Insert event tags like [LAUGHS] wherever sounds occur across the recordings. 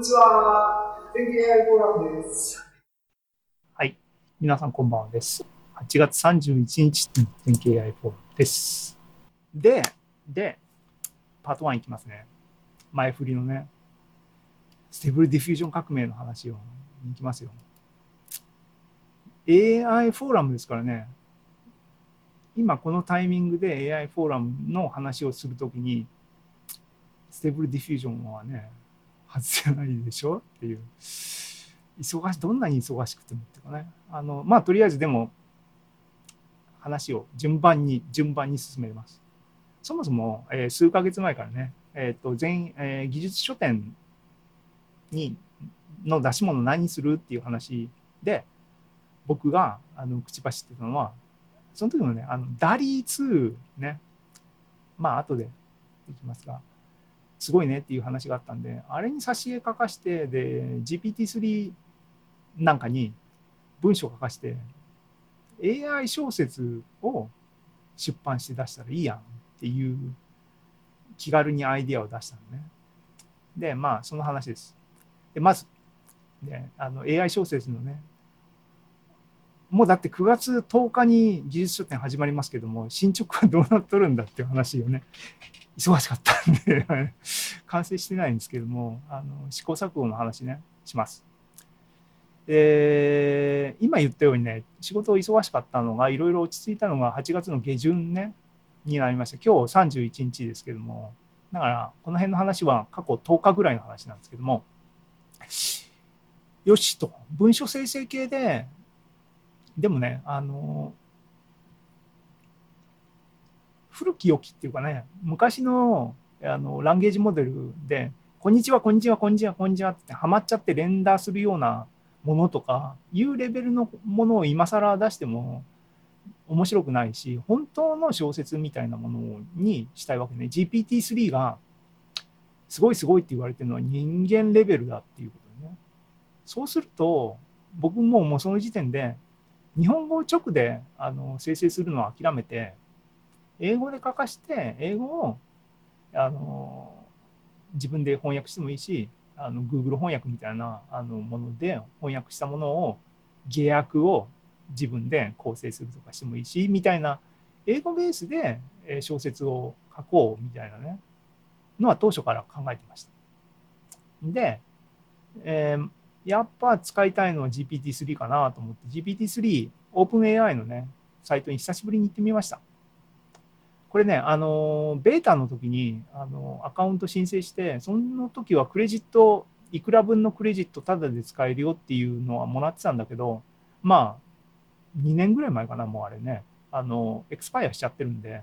にちは。天気 AI フォーラムです。はい。皆さんこんばんはです。8月31日、天気 AI フォーラムです。で、で、パート1いきますね。前振りのね、 Stable Diffusion 革命の話をいきますよ。AI フォーラムですからね、今このタイミングで AI フォーラムの話をするときに、Stable Diffusion はね、外せないでしょっていう。忙しどんなに忙しくてもっていうかね。あの、まあ、とりあえずでも、話を順番に、順番に進めます。そもそも、えー、数ヶ月前からね、えっ、ー、と、全、えー、技術書典に、の出し物何するっていう話で、僕が、あの、口走ってたのは、その時のね、あの、 DALL-E 2ね、まあ、後でいきますが、すごいねっていう話があったんで、あれに挿絵書かして、で、GPT-3 なんかに文章書かして、AI 小説を出版して出したらいいやんっていう気軽にアイデアを出したのね。で、まあ、その話です。で、まず、であの AI 小説のね、もうだって9月10日に技術書店始まりますけども、進捗はどうなっとるんだっていう話よね。忙しかったんで [LAUGHS] 完成してないんですけども、あの試行錯誤の話ね、します。で、今言ったようにね、仕事忙しかったのが、いろいろ落ち着いたのが8月の下旬ね、になりました。今日31日ですけども、だから、この辺の話は過去10日ぐらいの話なんですけども、よしと、文書生成系で、でもね、あの、古き良きっていうかね、昔のあのランゲージモデルで、こんにちは、こんにちは、こんにちは、こんにちはってハマっちゃって連打するようなものとかいうレベルのものを今更出しても面白くないし、本当の小説みたいなものにしたいわけね。GPT-3 がすごいすごいって言われてるのは人間レベルだっていうことね。そうすると、僕ももうその時点で日本語を直であの生成するのを諦めて、英語で書かして、英語をあの自分で翻訳してもいいし、あの Google 翻訳みたいなあのもので翻訳したものを下訳を自分で構成するとかしてもいいしみたいな英語ベースで小説を書こうみたいなねのは当初から考えてました。で、えー、やっぱ使いたいのは GPT-3 かなと思って GPT-3 OpenAI のねサイトに久しぶりに行ってみました。これね、あの、ベータの時に、あの、アカウント申請して、その時はクレジット、いくら分のクレジットタダで使えるよっていうのはもらってたんだけど、まあ、2年ぐらい前かな、もうあれね、あの、エクスパイアしちゃってるんで、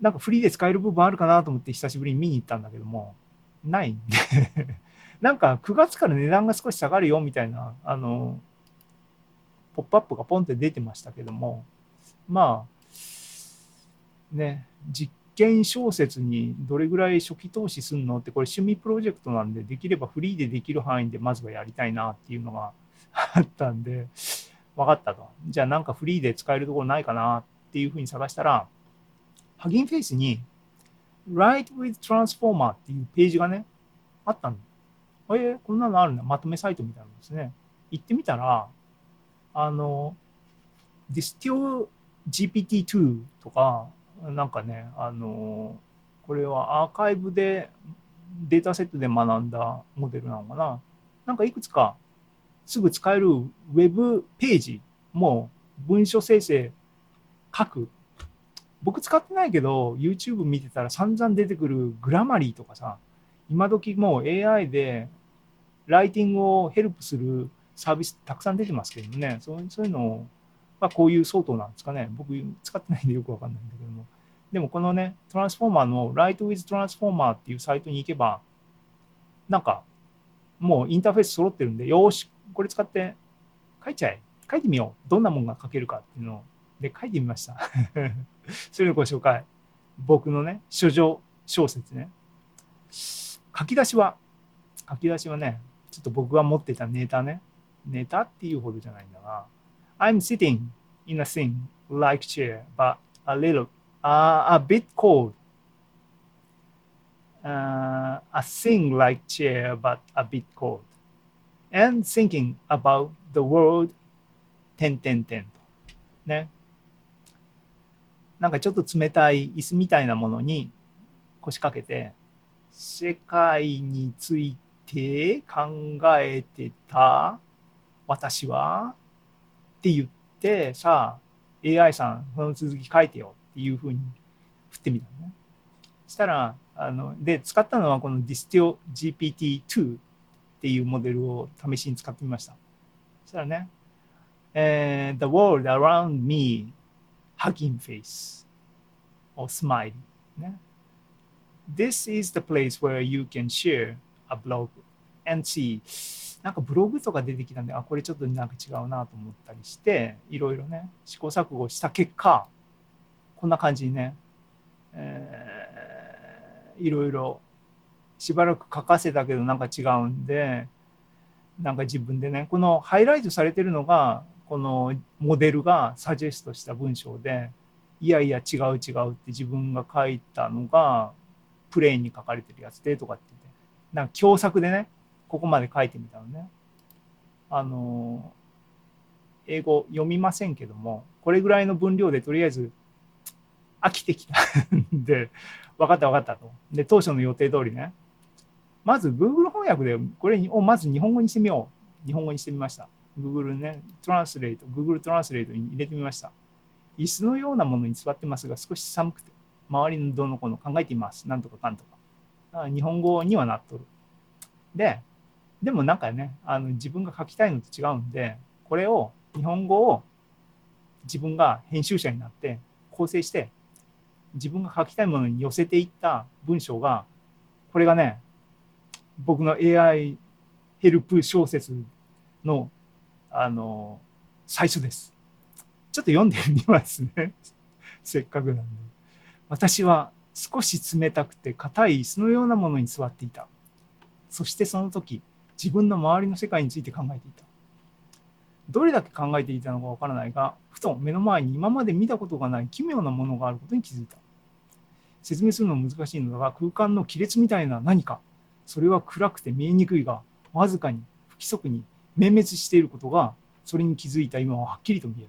なんかフリーで使える部分あるかなと思って久しぶりに見に行ったんだけども、ないんでなんか9月から値段が少し下がるよみたいな、あの、ポップアップがポンって出てましたけども、まあ、ね、実験小説にどれぐらい初期投資するのってこれ趣味プロジェクトなんでできればフリーでできる範囲でまずはやりたいなっていうのが [LAUGHS] あったんで分かったと。じゃあなんかフリーで使えるところないかなっていうふうに探したらハギンフェイスに Write with Transformer っていうページがねあったの。えー、こんなのあるんだまとめサイトみたいなんですね行ってみたらあの Distill GPT-2 とかなんかね、あのこれはアーカイブでデータセットで学んだモデルなのかな。なんかいくつかすぐ使えるウェブページも文書生成書く。僕使ってないけど、YouTube 見てたら散々出てくるグラマリーとかさ、今時もう AI でライティングをヘルプするサービスたくさん出てますけどね、そうそういうのをまあ、こういう相当なんですかね。僕使ってないんでよくわかんないんだけども。でもこのね、トランスフォーマーの Write with Transformer っていうサイトに行けば、なんか、もうインターフェース揃ってるんで、よし、これ使って書いちゃえ。書いてみよう。どんなもんが書けるかっていうのを。で、書いてみました。[LAUGHS] それのご紹介。僕のね、書状小説ね。書き出しは、書き出しはね、ちょっと僕が持ってたネタね。ネタっていうほどじゃないんだが、I'm sitting in a thing like chair, but a little, uh, a bit cold. uh, a thing like chair but a bit cold and thinking about the world 点点点とねなんかちょっと冷たい椅子みたいなものに腰掛けて世界についてて考えてた私はって言ってさあ AI さんその続き書いてよっていうふうに振ってみたのねしたらあので使ったのはこの Distio GPT-2 っていうモデルを試しに使ってみましたそしたらね、えー The world around me hugging face or smile.This is the place where you can share a blog and see なんかブログとか出てきたんで、あ、これちょっとなんか違うなと思ったりして、いろいろね、試行錯誤した結果、こんな感じにね、えーいろいろしばらく書かせたけどなんか違うんで、なんか自分でね、このハイライトされてるのが、このモデルがサジェストした文章で、いやいや違う違うって自分が書いたのが、プレーンに書かれてるやつでとかって言って、なんか共作でね、ここまで書いてみたのね。あの、英語読みませんけども、これぐらいの分量でとりあえず飽きてきたんで、分かった分かったと。で、当初の予定通りね、まず Google 翻訳でこれをまず日本語にしてみよう。日本語にしてみました。Google ね、トランスレート、Google トランスレートに入れてみました。椅子のようなものに座ってますが、少し寒くて、周りのどの子の考えています。なんとかかんとか。あ日本語にはなっとる。で、でもなんかね、あの自分が書きたいのと違うんで、これを、日本語を自分が編集者になって構成して、自分が書きたいものに寄せていった文章が、これがね、僕の AI ヘルプ小説の、あの、最初です。ちょっと読んでみますね。[LAUGHS] せっかくなんで。私は少し冷たくて硬い椅子のようなものに座っていた。そしてその時、自分の周りの世界について考えていた。どれだけ考えていたのかわからないが、ふと目の前に今まで見たことがない奇妙なものがあることに気づいた。説明するのは難しいのだが、空間の亀裂みたいな何か、それは暗くて見えにくいが、わずかに不規則に明滅していることが、それに気づいた今ははっきりと見える。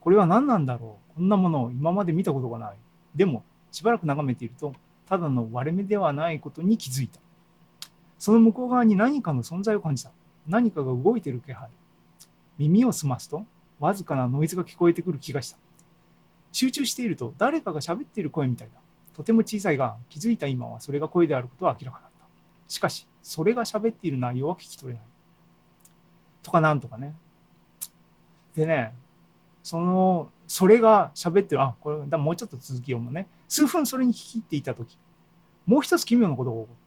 これは何なんだろう？こんなものを今まで見たことがない。でも、しばらく眺めていると、ただの割れ目ではないことに気づいた。その向こう側に何かの存在を感じた。何かが動いている気配。耳を澄ますと、わずかなノイズが聞こえてくる気がした。集中していると、誰かが喋っている声みたいだ。とても小さいが、気づいた今はそれが声であることは明らかだった。しかし、それが喋っている内容は聞き取れない。とかなんとかね。でね、その、それが喋ってる、あ、これ、だもうちょっと続き読むね。数分それに聞き入っていたとき、もう一つ奇妙なことが起こった。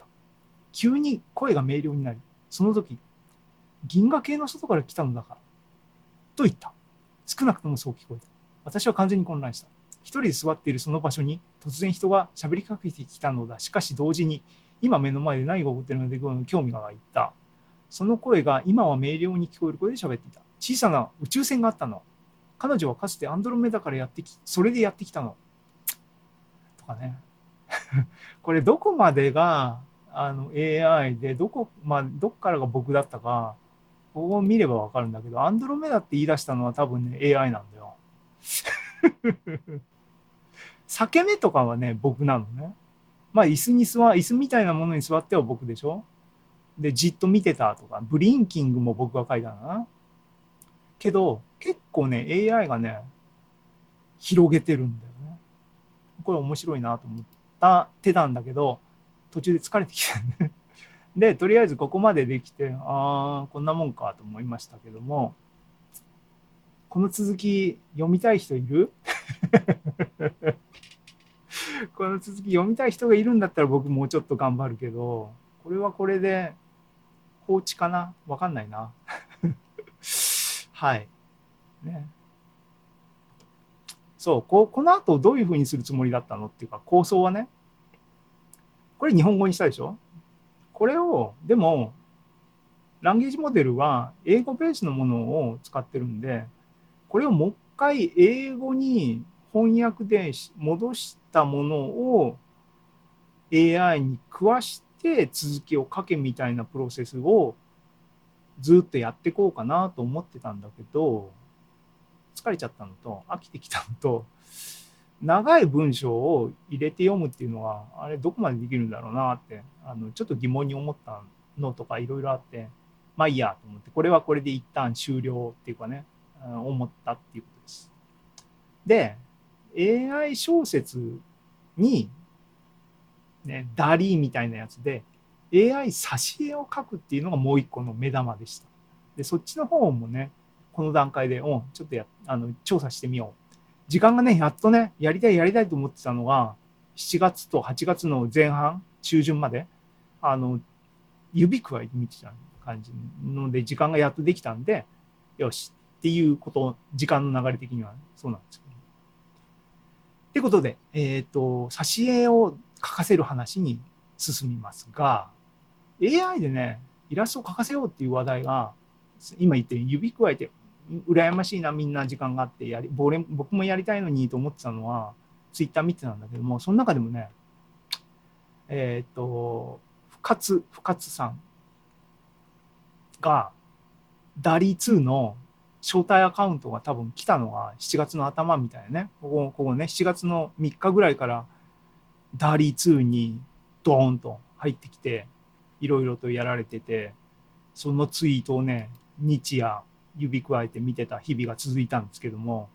急に声が明瞭になり、その時、銀河系の外から来たのだから、と言った。少なくともそう聞こえた。私は完全に混乱した。一人で座っているその場所に突然人が喋りかけてきたのだ。しかし同時に、今目の前で何が起こっているので興味が湧いた。その声が今は明瞭に聞こえる声で喋っていた。小さな宇宙船があったの。彼女はかつてアンドロメダからやってき、それでやってきたの。とかね。[LAUGHS] これどこまでがあの AI で、どこ、まあ、どっからが僕だったか、ここを見ればわかるんだけど、アンドロメダって言い出したのは多分ね、AI なんだよ。[LAUGHS] 裂け目とかはね、僕なのね。まあ、椅子に座、椅子みたいなものに座っては僕でしょで、じっと見てたとか、ブリンキングも僕が書いたな。けど、結構ね、AI がね、広げてるんだよね。これ面白いなと思った手なんだけど、途中で疲れてきたね。[LAUGHS] で、とりあえずここまでできて、ああ、こんなもんかと思いましたけども、この続き読みたい人いる？[LAUGHS] この続き読みたい人がいるんだったら僕もうちょっと頑張るけど、これはこれで放置かな？わかんないな。[LAUGHS] はい。ね。そうこ、この後どういうふうにするつもりだったの？っていうか構想はね、これ日本語にしたでしょ？これを、でも、ランゲージモデルは英語ベースのものを使ってるんで、これをもう一回英語に翻訳で戻したものを AI に食わして続きを書けみたいなプロセスをずっとやっていこうかなと思ってたんだけど疲れちゃったのと飽きてきたのと長い文章を入れて読むっていうのはあれどこまでできるんだろうなってあのちょっと疑問に思ったのとかいろいろあってまあいいやと思ってこれはこれで一旦終了っていうかね思ったっていうことです。で AI 小説に、ね、ダリーみたいなやつで AI 挿絵を描くっていうのがもう一個の目玉でした。でそっちの方もねこの段階で、うん、ちょっとやあの調査してみよう。時間がね、やっとね、やりたいやりたいと思ってたのが、7月と8月の前半、中旬まで、あの、指くわえて見てた感じので、時間がやっとできたんで、よしっていうこと、時間の流れ的にはそうなんですけど。ってことで、えっ、ー、と、挿絵を描かせる話に進みますが、AI でね、イラストを描かせようっていう話題が、今言って指くわえて羨ましいなみんな時間があってやり僕もやりたいのにと思ってたのはツイッター見てたんだけどもその中でもねえっ、ー、と深津深津さんがダリー2の招待アカウントが多分来たのが7月の頭みたいなね。ここここね7月の3日ぐらいからダリー2にドーンと入ってきていろいろとやられててそのツイートをね日夜指くわえて見てた日々が続いたんですけども。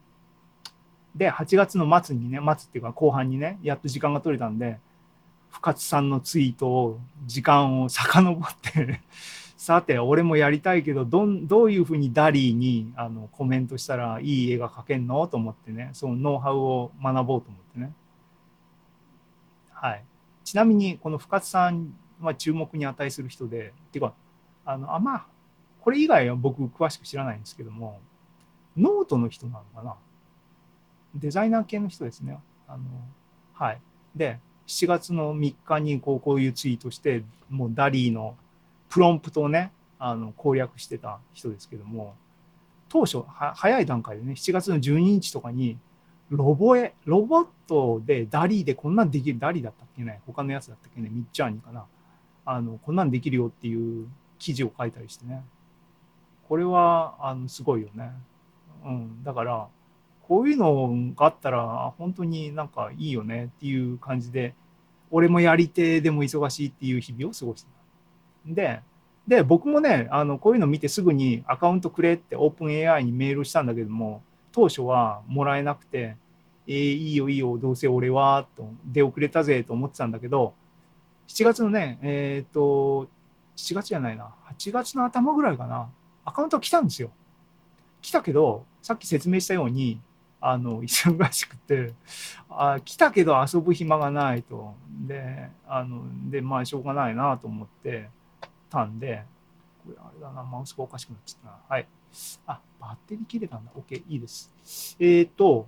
で8月の末にね末っていうか後半にねやっと時間が取れたんで深津さんのツイートを時間を遡って [LAUGHS] さて俺もやりたいけどどんどういうふうにダリーにあのコメントしたらいい絵が描けんの？と思ってねそのノウハウを学ぼうと思ってね。はい。ちなみにこの深津さんは注目に値する人でっていうかあのあまあこれ以外は僕詳しく知らないんですけども、ノートの人なのかな？デザイナー系の人ですね。あのはい。で、7月の3日にこうこういうツイートして、もう DALL-E のプロンプトをね、あの攻略してた人ですけども、当初は、早い段階でね、7月の12日とかに、ロボエ、ロボットで DALL-E でこんなんできる、 DALL-E だったっけね、他のやつだったっけね、 Midjourney かな？あの、こんなんできるよっていう記事を書いたりしてね。これはあのすごいよね。うん、だからこういうのがあったら本当になんかいいよねっていう感じで俺もやり手でも忙しいっていう日々を過ごしてた。でで僕もねあのこういうの見てすぐにアカウントくれってオープン AI にメールしたんだけども当初はもらえなくて「えー、いいよいいよどうせ俺は」と出遅れたぜと思ってたんだけど7月のねえっ、ー、と7月じゃないな8月の頭ぐらいかなアカウント来たんですよ。来たけど、さっき説明したように、あの、忙しくて、あ来たけど遊ぶ暇がないと。で、あの、で、まあ、しょうがないなと思ってたんで、これあれだな、マウスがおかしくなっちゃったな。はい。あ、バッテリー切れたんだ。OK、いいです。えっ、ー、と、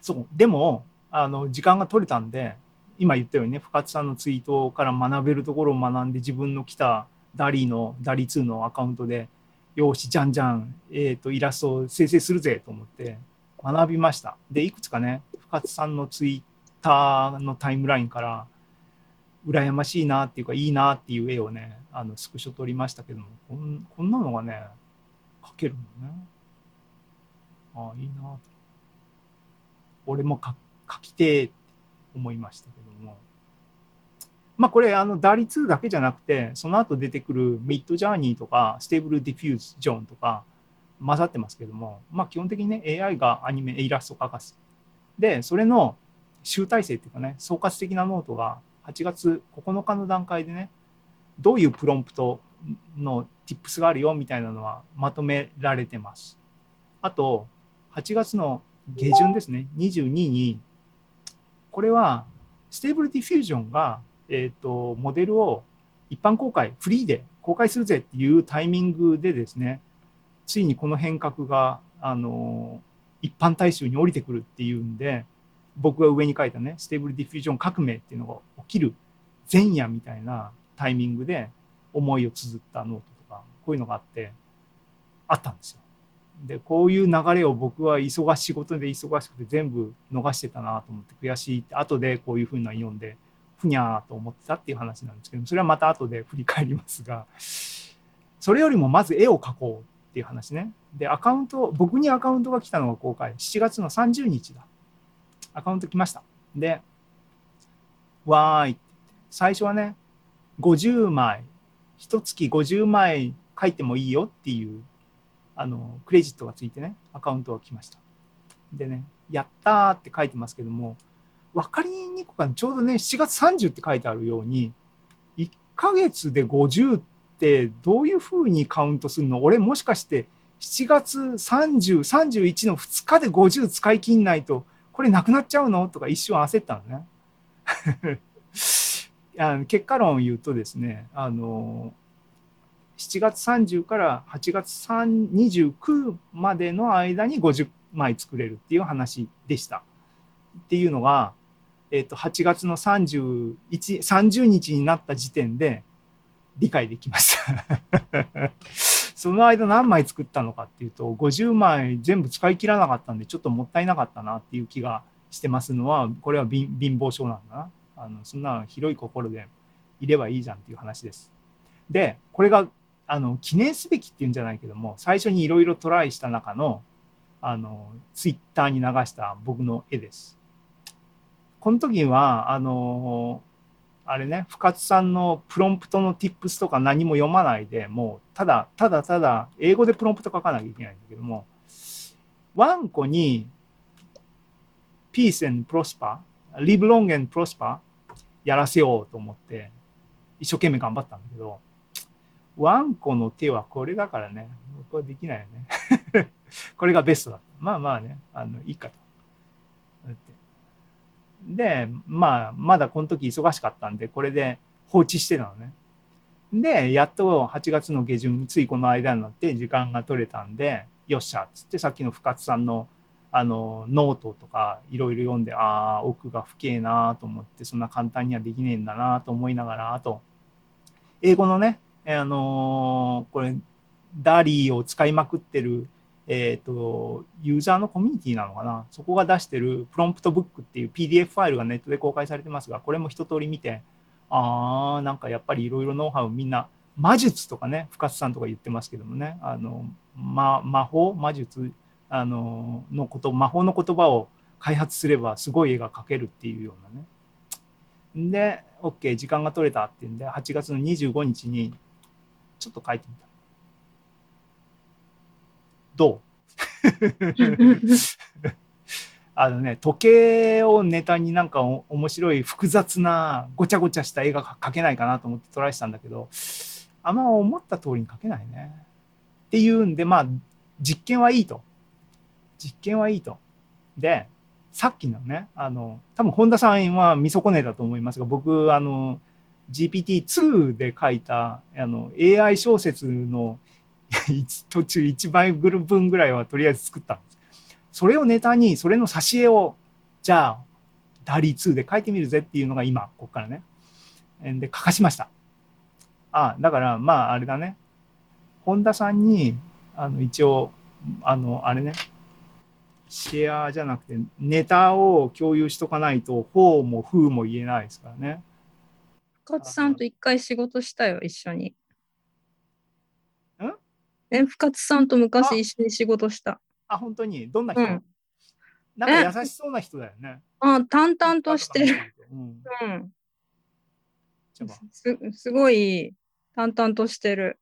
そう、でも、あの、時間が取れたんで、今言ったようにね、深津さんのツイートから学べるところを学んで自分の来たダリの、ダリ2のアカウントで、よし、じゃんじゃん、えっ、ー、と、イラストを生成するぜと思って学びました。で、いくつかね、深津さんのツイッターのタイムラインから、羨ましいなっていうか、いいなっていう絵をね、あの、スクショ撮りましたけども、こんこんなのがね、描けるのね。ああ、いいなと。俺も描きてえって思いましたけども。まあ、これあの DALL-E 2 だけじゃなくてその後出てくる Midjourney とか Stable Diffusion とか混ざってますけども、まあ、基本的にね AI がアニメイラストを描かす。でそれの集大成っていうかね総括的なノートが8月9日の段階でねどういうプロンプトの tips があるよみたいなのはまとめられてます。あと8月の下旬ですね22にこれは Stable Diffusion がえっ、ー、と、モデルを一般公開、フリーで公開するぜっていうタイミングでですね、ついにこの変革が、あの、一般大衆に降りてくるっていうんで、僕が上に書いたね、 Stable Diffusion 革命っていうのが起きる前夜みたいなタイミングで思いを綴ったノートとか、こういうのがあって、あったんですよ。で、こういう流れを僕は忙しい仕事で忙しくて全部逃してたなと思って悔しいって、後でこういうふうな読んでふにゃーと思ってたっていう話なんですけどそれはまた後で振り返りますがそれよりもまず絵を描こうっていう話ね。でアカウント僕にアカウントが来たのが公開7月の30日だ。アカウント来ました。でわーいって最初はね50枚一月50枚書いてもいいよっていうあのクレジットがついてねアカウントが来ました。でねやったーって書いてますけども分かりにくくちょうどね7月30って書いてあるように1ヶ月で50ってどういうふうにカウントするの？俺もしかして7月3031の2日で50使い切んないとこれなくなっちゃうの？とか一瞬焦ったのね。[LAUGHS] あの結果論を言うとですねあの7月30から8月29までの間に50枚作れるっていう話でした。っていうのが、えっと8月の31 30日になった時点で理解できました [LAUGHS] その間何枚作ったのかっていうと50枚全部使い切らなかったんでちょっともったいなかったなっていう気がしてますのはこれは貧乏症なんだなあのそんな広い心でいればいいじゃんっていう話です。でこれがあの記念すべきっていうんじゃないけども最初にいろいろトライした中のあのツイッターに流した僕の絵です。この時はあのあれね深津さんのプロンプトの tips とか何も読まないでもうただただただ英語でプロンプト書かなきゃいけないんだけどもワンコに Peace and Prosper Live Long and Prosper やらせようと思って一生懸命頑張ったんだけどワンコの手はこれだからねこれできないよね。[LAUGHS] これがベストだ。まあまあねあのいいかと。でまあまだこの時忙しかったんでこれで放置してたのね。でやっと8月の下旬ついこの間になって時間が取れたんでよっしゃっつってさっきの深津さんのあのノートとかいろいろ読んでああ奥が深えなと思ってそんな簡単にはできねえんだなと思いながらあと英語のねあのー、これ DALL-E を使いまくってるえっ、ー、とユーザーのコミュニティなのかな？そこが出してるプロンプトブックっていう PDF ファイルがネットで公開されてますがこれも一通り見てああなんかやっぱりいろいろノウハウみんな魔術とかね深津さんとか言ってますけどもねあの、ま、魔法魔術あののこと魔法の言葉を開発すればすごい絵が描けるっていうようなね。で OK 時間が取れたっていうんで8月の25日にちょっと書いてみた。どう？[LAUGHS] あのね時計をネタになんか面白い複雑なごちゃごちゃした絵が描けないかなと思ってトライしたんだけどあんま思った通りに描けないね。っていうんでまあ実験はいいと。実験はいいと。で、さっきのね、あの、多分本田さんは見損ねたと思いますが、僕、あの、GPT-2 で書いたあの AI 小説の途中1倍分ぐらいはとりあえず作ったんです。それをネタに、それの挿絵を、じゃあ、ダリー2で書いてみるぜっていうのが今、ここからね。で、書かしました。あ、だから、まあ、あれだね。本田さんに、あの、一応、あの、あれね、シェアじゃなくてネタを共有しとかないと、フォーもフーも言えないですからね。深津さんと一回仕事したよ、一緒に。んえ、深津さんと昔一緒に仕事した。あ、本当に？どんな人、うん、なんか優しそうな人だよね。あ、淡々としてる。うん。うん、すすごい淡々としてる。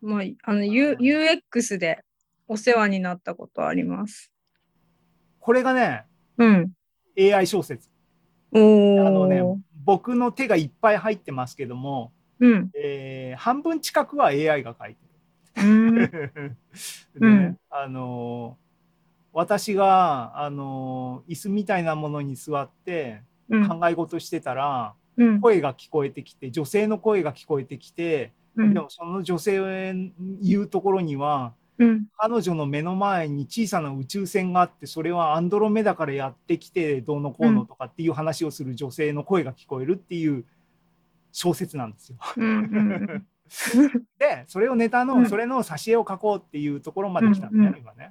まあ、あの、U、UX でお世話になったことあります。これがね、うん、AI 小説。あのね、僕の手がいっぱい入ってますけども、うんえー、半分近くは AI が書いてる。でね、あの私が、あの椅子みたいなものに座って考え事してたら、うん、声が聞こえてきて女性の声が聞こえてきて、うん、でもその女性言うところにはうん、彼女の目の前に小さな宇宙船があってそれはアンドロメダからやってきてどうのこうのとかっていう話をする女性の声が聞こえるっていう小説なんですよ。[LAUGHS] でそれをネタの、それの挿絵を描こうっていうところまで来たんだよ、今ね。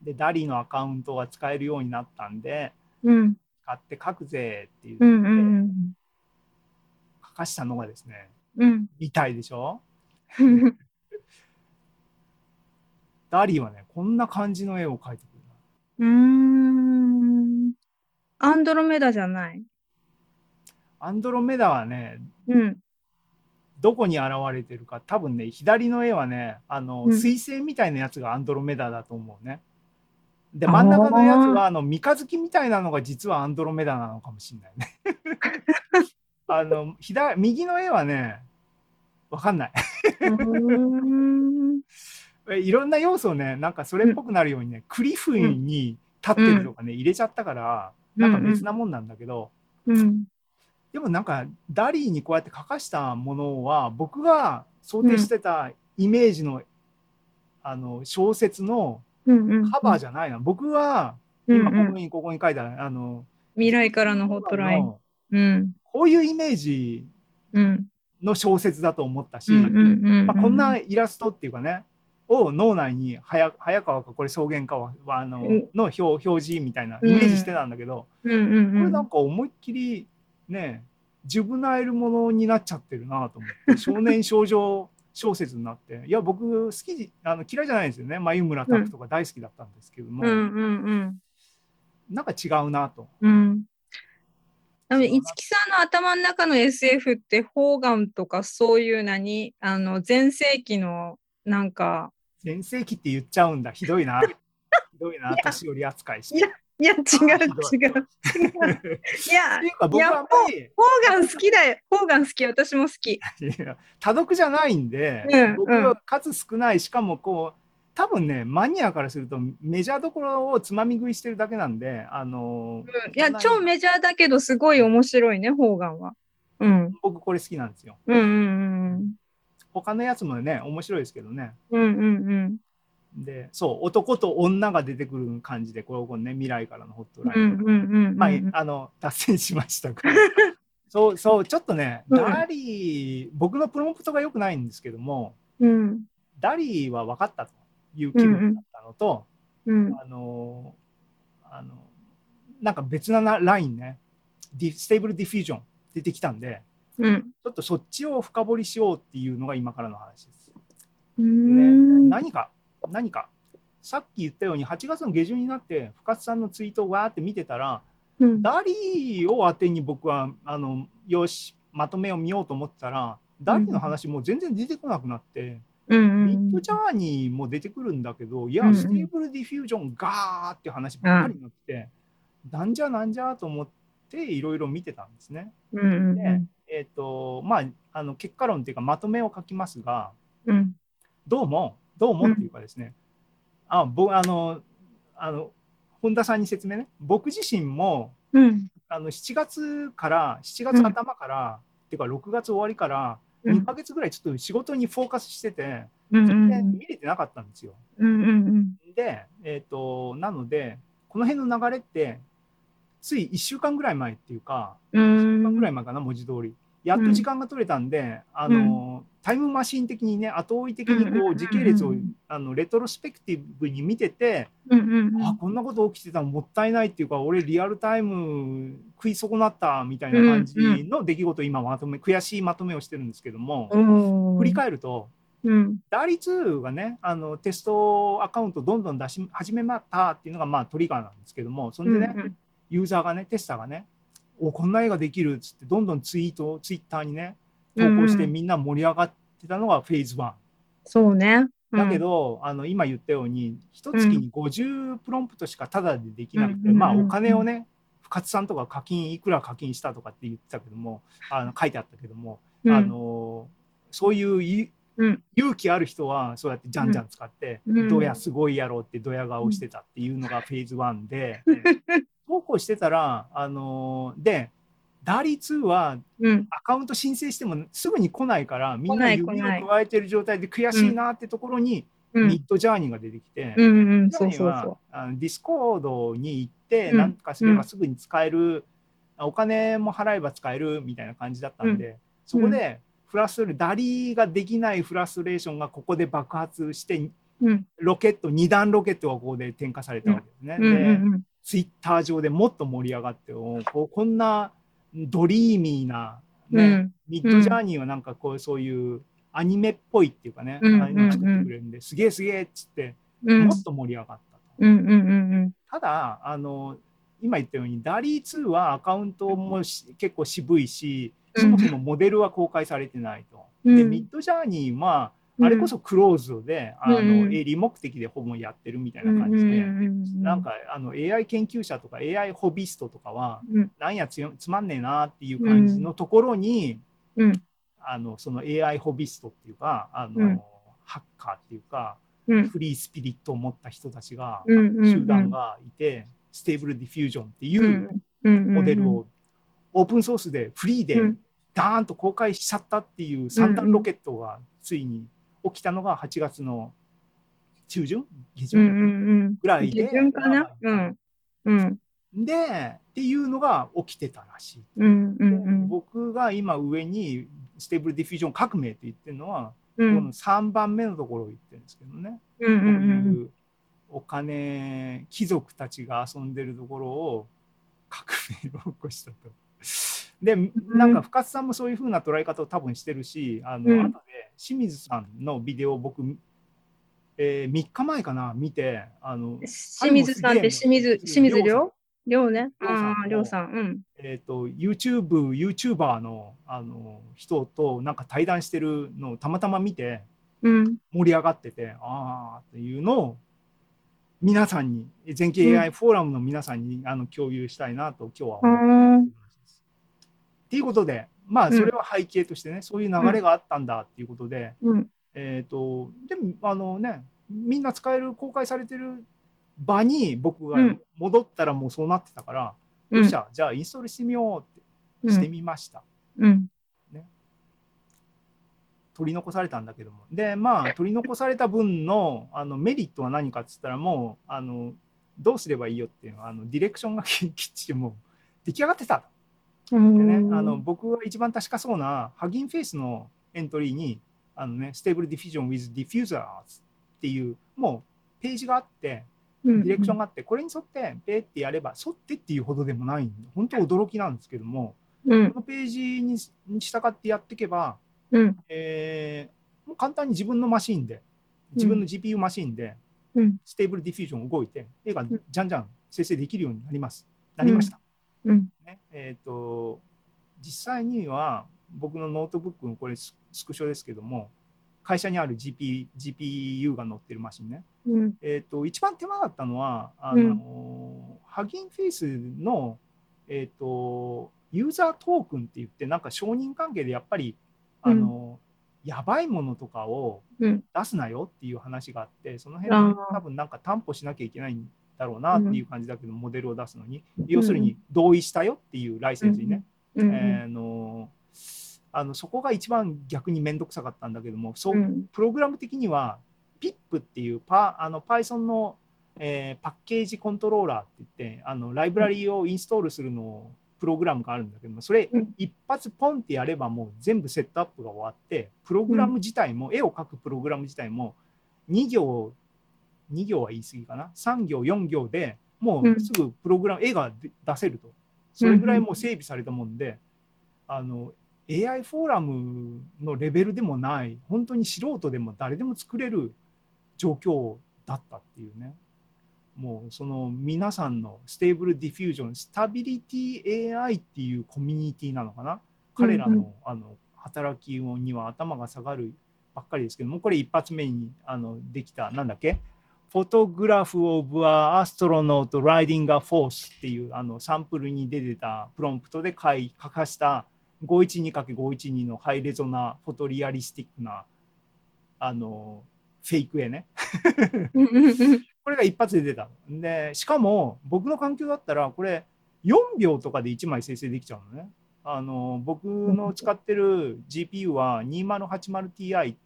でダリのアカウントが使えるようになったんで、うん、使って書くぜっていう、うんうん書かしたのがですね、うん。痛いでしょ？うん。ダリーはね、こんな感じの絵を描いてくるな。うーん。アンドロメダじゃない？アンドロメダはね、うん。どこに現れてるか、多分ね、左の絵はね、あの、うん水星みたいなやつがアンドロメダだと思うね。で、真ん中のやつは、あの、三日月みたいなのが実はアンドロメダなのかもしれないね。[LAUGHS] あの、左、右の絵はね、わかんない。[LAUGHS] いろんな要素をね、なんかそれっぽくなるようにね、クリフに立ってるとかね、入れちゃったから、なんか別なもんなんだけど、うん。でもなんかダリーにこうやって書かしたものは僕が想定してたイメージの,、あの小説のうんうん。カバーじゃないな、僕はうん今こうんこにここに書いたあの未来からのホットライン。のうん。こういうイメージうん。の小説だと思ったし、うんうんうん。まあ、こんなイラストっていうかねを脳内に早早川かこれ草原かはあのうんの表表示みたいなイメージしてたんだけど、うんうんこれうん。なんか思いっきりねジュブナイルものになっちゃってるなと思って [LAUGHS] 少年少女小説になっていや僕好きあの嫌いじゃないんですよね眉村拓とか大好きだったんですけども、うんうんうん。なんか違うなと。うん。五木さんの頭の中の SF って、ホーガンとかそういう何、あの、前世紀の、なんか、全盛期って言っちゃうんだひどいな [LAUGHS] ひどいな年寄り扱いして。いや違う違う。違う。いや [LAUGHS] い、うか僕はあんまりホーガン好きだよ。ホーガン好き。私も好き。いや多読じゃないんで、うん僕は数少ないしかもこう多分ねマニアからするとメジャーどころをつまみ食いしてるだけなんであのいや、超メジャーだけど、すごい面白いね、ホーガンは。うん。僕これ好きなんですよ。うんうん他のやつもね面白いですけどね。うん。うんうんうん。でそう男と女が出てくる感じでこれこれね未来からのホットライン。うんうんうんうん。まああの脱線しましたから。[LAUGHS] そうそうちょっとね、うん DALL-E 僕のプロンプトが良くないんですけどもうん DALL-E は分かったという気分だったのと、うんあのあのなんか別ななラインねで Stable Diffusion 出てきたんでうん。ちょっとそっちを深掘りしようっていうのが今からの話です。ねん。何か何か。さっき言ったように8月の下旬になって深津さんのツイートをわーって見てたらうん。 DALL-E を当てに僕はあのよしまとめを見ようと思ったら DALL-E の話もう全然出てこなくなって、うん Midjourney も出てくるんだけどいや、うん。うん Stable Diffusion ガーって話ばっかりになって、なんじゃなんじゃと思っていろいろ見てたんですね。うんうんでえっ、とまああの結果論っていうかまとめを書きますがうん。どうもどうもっていうかですね、あ僕あのあの本田さんに説明ね。僕自身もうん。あの7月から7月頭から、っていうか6月終わりからうん。2ヶ月ぐらいちょっと仕事にフォーカスしてて、うんうん全然見れてなかったんですよ。うんうんで、えー、となのでこの辺の流れってつい1週間ぐらい前っていうかうん。1週間ぐらい前かな文字通りやっと時間が取れたんで、あのタイムマシン的にね後追い的にうんうんうんうこうん。時系列をあのレトロスペクティブに見てて、うんうんあこんなこと起きてたのもったいないっていうか俺リアルタイム食い損なったみたいな感じの出来事を今まとめ悔しいまとめをしてるんですけども、うん振り返るとうん。ダリ2がねあのテストアカウントどんどん出し始めまったっていうのがまあトリガーなんですけどもそれでね、うん。ユーザーがねテスターがねおこんな絵ができるっつってどんどんツイートツイッターにね投稿してうんみんな盛り上がってたのがフェーズ1、そうね。だけど、あの今言ったように一月に50プロンプトしかタダでできなくて、うんまあお金をね深津さんとか課金いくら課金したとかって言ってたけどもあの書いてあったけども、うん、あのそういう勇気ある人はそうやってじゃんじゃん使って、うん。ドヤすごいやろうってドヤ顔してたっていうのがフェーズ1で、[LAUGHS] 投稿してたら、あので、DALL-E 2はうん。アカウント申請してもすぐに来ないから、みん来ないな指をくわえてる状態で悔しいなってところに、うん。 Midjourney が出てきて、うんうん Journey は Discord に行って、うん。なんとかすればすぐに使える、お金も払えば使えるみたいな感じだったんで、そこでフラストレ DALL-E ができないフラストレーションがここで爆発して、う。うん。ロケット、2段ロケットがここで点火されたわけですね。うんうでんツイッター上でもっと盛り上がって、おこうこんなドリーミーな、ねうん。ミッドジャーニーはなんかこうそういうアニメっぽいっていうかね、うん。作ってくれるんで、すげえすげえっつって、うん。もっと盛り上がったと。うん。うん。うん。ただあの、今言ったように、ダリー2はアカウントもし結構渋いし、そもそもモデルは公開されてないと。うん。で、ミッドジャーニーは、あれこそクローズドで、あのうん。営利目的でほぼやってるみたいうんな感じで、うんなんかあの AI 研究者とか AI ホビストとかは、うん。なんやつよつまんねえなっていう感じのところに、うん。あのその AI ホビストっていうか、あのうん。ハッカーっていうか、うん。フリースピリットを持った人たちが、集団がいて、 Stable Diffusion っていううん。モデルをオープンソースでフリーでうん。ダーンと公開しちゃったっていう三段ロケットがついに起きたのが8月の中旬下旬うんうんうん。ぐらいで。基準かな？うん。うん。でっていうのが起きてたらしい。うんうんうん。僕が今上に Stable Diffusion 革命って言ってるのは、うん。この3番目のところを言ってるんですけどね。うんこううん。いうお金貴族たちが遊んでるところを革命を起こしたと。でなんか深津さんもそういうふうな捉え方を多分してるしあの、うん。後で清水さんのビデオを僕、えー3日前かな見てあの、清水さんって清水清水亮亮ね。亮さんうんえー、と YouTube、YouTuber のあの人となんか対談してるのをたまたま見てうん。盛り上がっててああっていうのを皆さんに全景 AI フォーラムの皆さんに、あの共有したいなと今日はあ思って。っていうことでまあうん。それは背景としてね、そういう流れがあったんだっていうことで、うん。えっ、とでもあのねみんな使える公開されてる場に僕がうん。戻ったらもうそうなってたから、うん。よっしゃじゃあインストールしてみようってしてみました。うん。取り残されたんだけども。で、まあ、取り残された分のあのメリットは何かっつったら、もうあのどうすればいいよっていうのは、あのディレクションがき [LAUGHS] きっちりもう出来上がってた。うでね、ん。あの僕が一番確かそうな、ハギンフェイスのエントリーに、あのね、Stable Diffusion with Diffusers っていう、もうページがあって、ディレクションがあって、これに沿って、ペーってやれば、沿ってっていうほどでもない本当驚きなんですけども、うん。このページにに従ってやっていけば、うん。えーもう簡単に自分のマシンで、自分の GPU マシンで、うん。 Stable Diffusion 動いて、絵がん。じゃんじゃん生成できるようになります。なりました。うん。ねえっ、と、実際には僕のノートブックのこれススクショですけども、会社にある GP GPU が載ってるマシンね。うん。えっ、と、一番手間だったのは、あの、 Hugging Face の、えっ、と、ユーザートークンって言って、なんか承認関係でやっぱり、あの、やばいものとかをうん。出すなよっていう話があって、そのあ辺ー。多分なんか担保しなきゃいけないんだろうなっていう感じだけど、モデルを出すのに、要するに同意したよっていうライセンスにね、うんえーあのあのそこが一番逆に面倒くさかったんだけども、そううん。プログラム的には PIP っていうパあの Python の、えーパッケージコントローラーって言ってあのライブラリをインストールするのプログラムがあるんだけどもそれうん。一発ポンってやればもう全部セットアップが終わってプログラム自体も、絵を描くプログラム自体も2行2行は言い過ぎかな？3行4行でもうすぐプログラム、絵が出出せると。それぐらいもう整備されたもんで、あの AI フォーラムのレベルでもない本当に素人でも誰でも作れる状況だったっていうね。もうその皆さんのステーブルディフュージョンスタビリティ AI っていうコミュニティなのかな？彼らの,、うんうあの働きには頭が下がるばっかりですけどもこれ一発目にあのできたなんだっけ？ photograph of an astronaut riding a horse っていうあのサンプルに出てたプロンプトで書い書かした 512×512 のハイレゾなフォトリアリスティックなあのフェイク絵ね。[LAUGHS] これが一発で出た。で、しかも僕の環境だったらこれ4秒とかで1枚生成できちゃうのね。あの僕の使ってる GPU は 2080Ti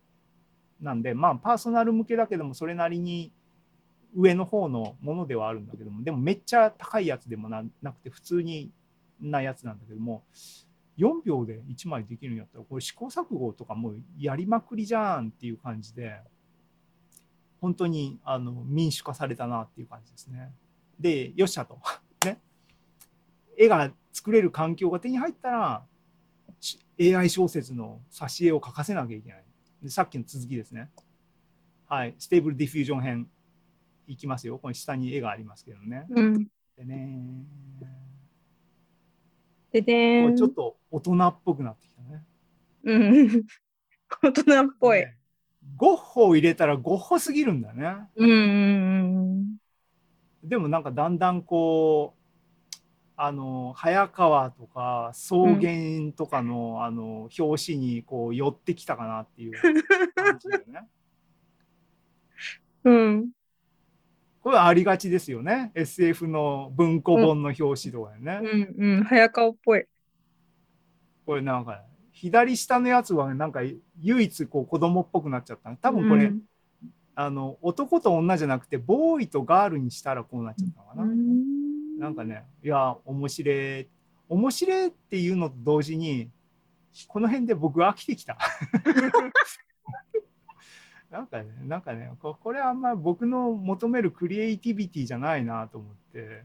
なんで、まあパーソナル向けだけどもそれなりに上の方のものではあるんだけども、でもめっちゃ高いやつでもななくて普通になやつなんだけども、4秒で1枚できるんやったら、これ試行錯誤とかもうやりまくりじゃんっていう感じで、本当にあの民主化されたなっていう感じですね。で、よっしゃと。[LAUGHS] ね。絵が作れる環境が手に入ったら、AI 小説の挿絵を書かせなきゃいけない。でさっきの続きですね。はい。 Stable Diffusion 編。いきますよ。この下に絵がありますけどね。うん。でね。ででーん。ちょっと大人っぽくなってきたね。うん。[LAUGHS] 大人っぽい。ねゴッホを入れたらゴッホすぎるんだね。うんうんでもなんかだんだんこう、あの、早川とか草原とかの、あの、表紙にこう寄ってきたかなっていう感じだよね。[LAUGHS] うん。うん。これはありがちですよね。SF の文庫本の表紙とかでね。うんうん。早顔っぽい。これなんか、左下のやつはなんか唯一こう子供っぽくなっちゃった。多分これ、うんあの、男と女じゃなくて、ボーイとガールにしたらこうなっちゃったのかな。うんなんかね、いや、面白い。面白いっていうのと同時に、この辺で僕飽きてきた。[LAUGHS] なんかね、なんかね、ここれあんま僕の求めるクリエイティビティじゃないなと思って、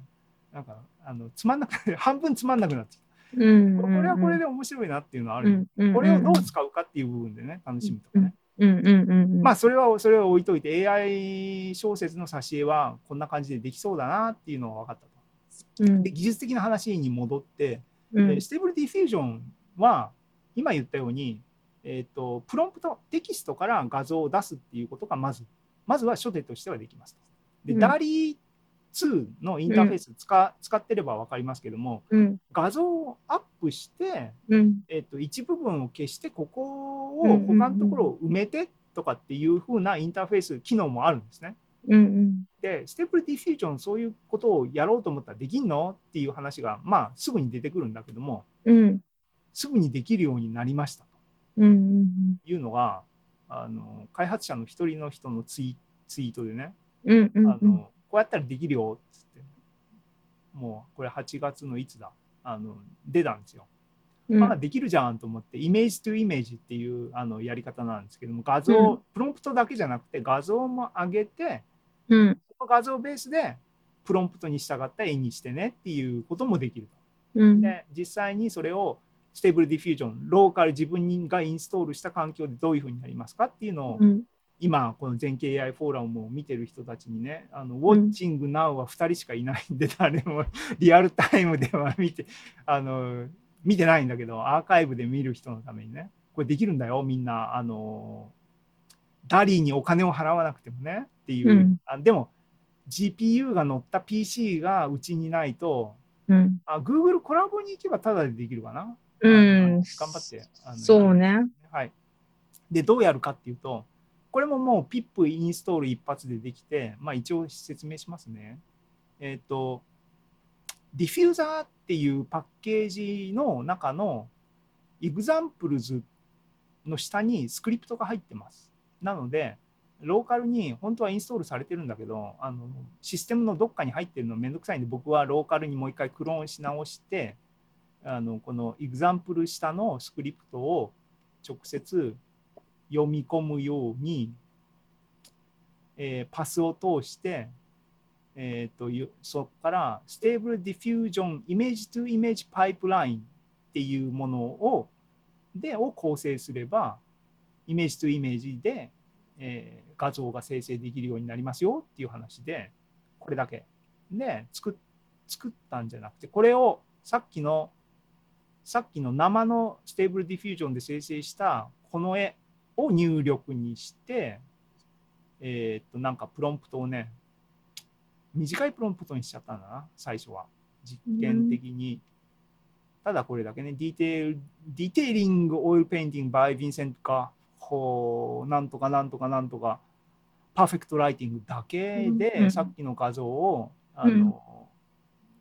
なんか、あの、つまんなく、半分つまんなくなってきうんた。これはこれで面白いなっていうのはあるよ。うんこれをどう使うかっていう部分でね、楽しみとかね。うんうんうんうん。まあ、それは、それは置いといて、AI 小説の挿絵はこんな感じでできそうだなっていうのが分かったと。うんで技術的な話に戻って、うんえー Stable Diffusionは今言ったように、えー、とプロンプトテキストから画像を出すっていうことがまずまずは初手としてはできますと。で、うん。 DALL-E 2のインターフェース使,、使ってれば分かりますけどもうん。画像をアップして、うん。えー、と一部分を消してここをうんうんうん。他のところを埋めてとかっていう風なインターフェース機能もあるんですね。うんうん。で、 Stable Diffusion、そういうことをやろうと思ったらできんのっていう話が、まあ、すぐに出てくるんだけども、うん。すぐにできるようになりましたいうのが、あの開発者の一人の人のツイツイートでね、うんうんあの、こうやったらできるよっつって、もうこれ8月のいつだ、あの出たんですよ。うん。まあ、できるじゃんと思って、イメージトゥイメージっていうあのやり方なんですけども、画像、うん。プロンプトだけじゃなくて、画像も上げて、うん。その画像ベースでプロンプトに従った絵にしてねっていうこともできると。うん。で、実際にそれを Stable Diffusion、ローカル自分がインストールした環境でどういうふうになりますかっていうのを、うん今、この全景 AI フォーラムを見てる人たちにね、あのウォッチング Now は2人しかいないんで、誰も [LAUGHS] リアルタイムでは見て、あの、見てないんだけど、アーカイブで見る人のためにね、これできるんだよ、みんな。あの、 DALL-E にお金を払わなくてもねっていう。うんあでも、GPU が乗った PC がうちにないと、うんあ Google コラボに行けばタダでできるかな。うん頑張って。あのそうね。はい。で、どうやるかっていうと、これももう PIP インストール一発でできて、まあ一応説明しますね。えっ、と、ディフューザーっていうパッケージの中の examples の下にスクリプトが入ってます。なので、ローカルに本当はインストールされてるんだけど、あのシステムのどっかに入ってるのめんどくさいんで、僕はローカルにもう一回クローンし直して、あのこの example 下のスクリプトを直接読み込むように、えーパスを通して、えー、とそこから Stable Diffusion image to image pipeline っていうものをでを構成すれば image to image で、えー画像が生成できるようになりますよっていう話でこれだけ。で作作ったんじゃなくてこれをさっきのさっきの生の Stable Diffusion で生成したこの絵を入力にして、えーっと、なんかプロンプトをね、短いプロンプトにしちゃったんだな、最初は。実験的に。ただこれだけね、 detail、detailing oil painting by ヴィンセントか、ほう、なんとかなんとかなんとか、 perfect lighting だけで、うんさっきの画像を、あの、うん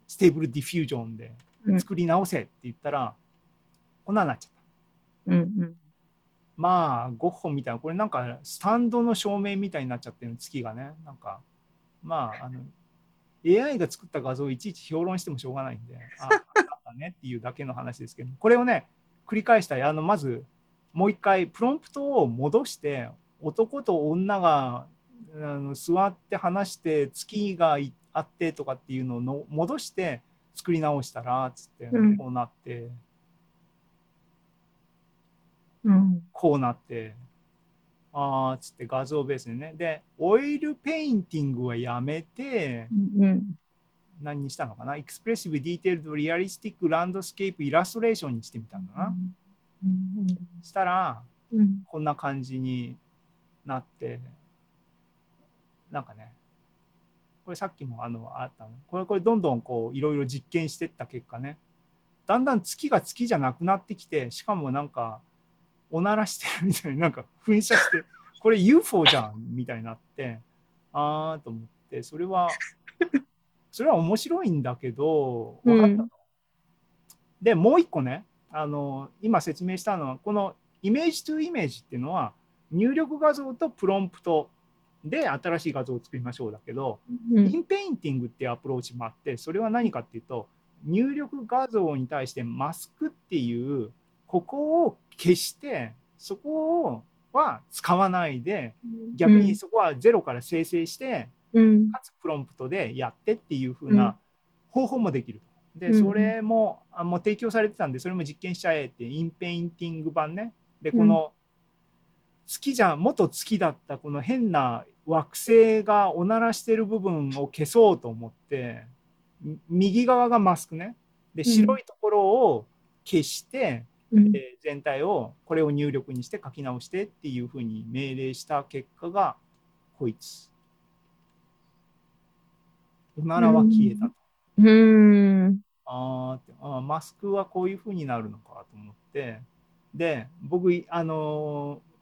Stable Diffusion でうん作り直せって言ったら、こんなになっちゃった。うんうんまあ、ゴッホみたいな、これなんかスタンドの照明みたいになっちゃってるの、月がね。なんか、まあ、あの、AI が作った画像をいちいち評論してもしょうがないんで、[LAUGHS] あ、あったねっていうだけの話ですけど、これをね、繰り返したい。あの、まず、もう一回、プロンプトを戻して、男と女があの座って話して、月がいあってとかっていうのをの戻して作り直したらつってうんこうなって、うん。こうなってあーっつって画像ベースでねで oil painting はやめてうん。何にしたのかな？ expressive detailed realistic landscape illustration にしてみたんだな、うん。したらうん。こんな感じになってなんかねこれさっきもあのあったの。これこれどんどんこういろいろ実験してった結果ね。だんだん月が月じゃなくなってきてしかもなんかおならしてるみたいななんか噴射してこれ UFO じゃんみたいになってあーと思ってそれはそれは面白いんだけど分かったと。でもう一個ねあの今説明したのはこの image to image っていうのは入力画像とプロンプトで新しい画像を作りましょうだけど、うん inpainting っていうアプローチもあってそれは何かっていうと入力画像に対してマスクっていうここを消してそこをは使わないで逆にそこはゼロから生成して、うん。かつプロンプトでやってっていう風な方法もできる。で、うんそれもあもう提供されてたんで、それも実験しちゃえって、 inpainting 版ね。で、この月じゃ、元月だったこの変な惑星がおならしてる部分を消そうと思って、み右側がマスクね。で、ん白いところを消して、うん。えー全体をこれを入力にして書き直してっていうふうに命令した結果がこいつ。おならは消えたと。うん。ああーマスクはこういうふうになるのかと思ってで僕あのー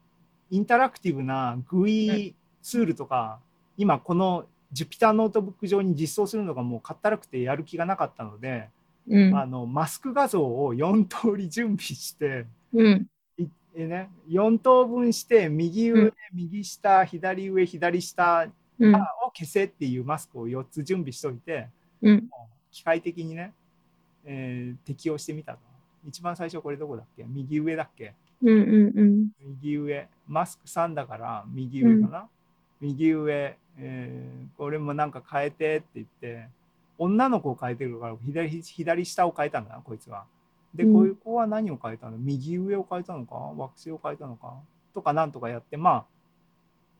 インタラクティブな GUI ツールとか、今この Jupyter ノートブック上に実装するのがもうかったるくてやる気がなかったので、うん。あのマスク画像を4通り準備してうん。いえね、4等分して右上、うん右下左上左下うん。を消せっていうマスクを4つ準備しといてうん。機械的にね、えー適用してみたと一番最初これどこだっけ？右上だっけ？うん。うん。右上。マスク3だから右上かな、右上、えーこれもなんか変えてって言って女の子を変えてるから左左下を変えたんだなこいつは。でうん。こういう子は何を変えたの？右上を変えたのか？惑星を変えたのか？とかなんとかやってまあ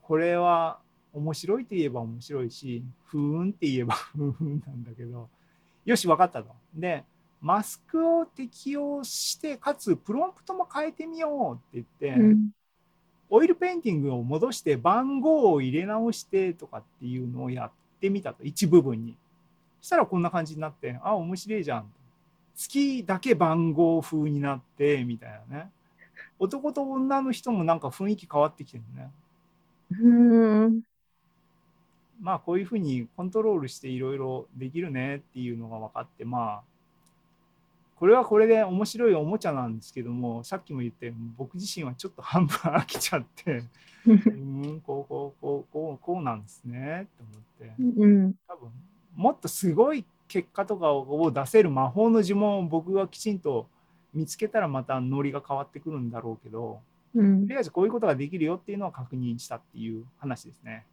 これは面白いって言えば面白いしふーんって言えばふーんなんだけど。よし分かったと。でマスクを適用してかつプロンプトも変えてみようって言って、うん。オイルペインティングを戻して番号を入れ直してとかっていうのをやってみたと一部分にそしたらこんな感じになってあ面白いじゃん月だけ番号風になってみたいなね男と女の人もなんか雰囲気変わってきてるねうん。まあこういうふうにコントロールしていろいろできるねっていうのが分かってまあこれはこれで面白いおもちゃなんですけどもさっきも言ったように僕自身はちょっと半分飽きちゃってうんこうこうこうこうこうなんですねって思ってうん。多分もっとすごい結果とかを出せる魔法の呪文を僕がきちんと見つけたらまたノリが変わってくるんだろうけどうんとりあえずこういうことができるよっていうのを確認したっていう話ですね。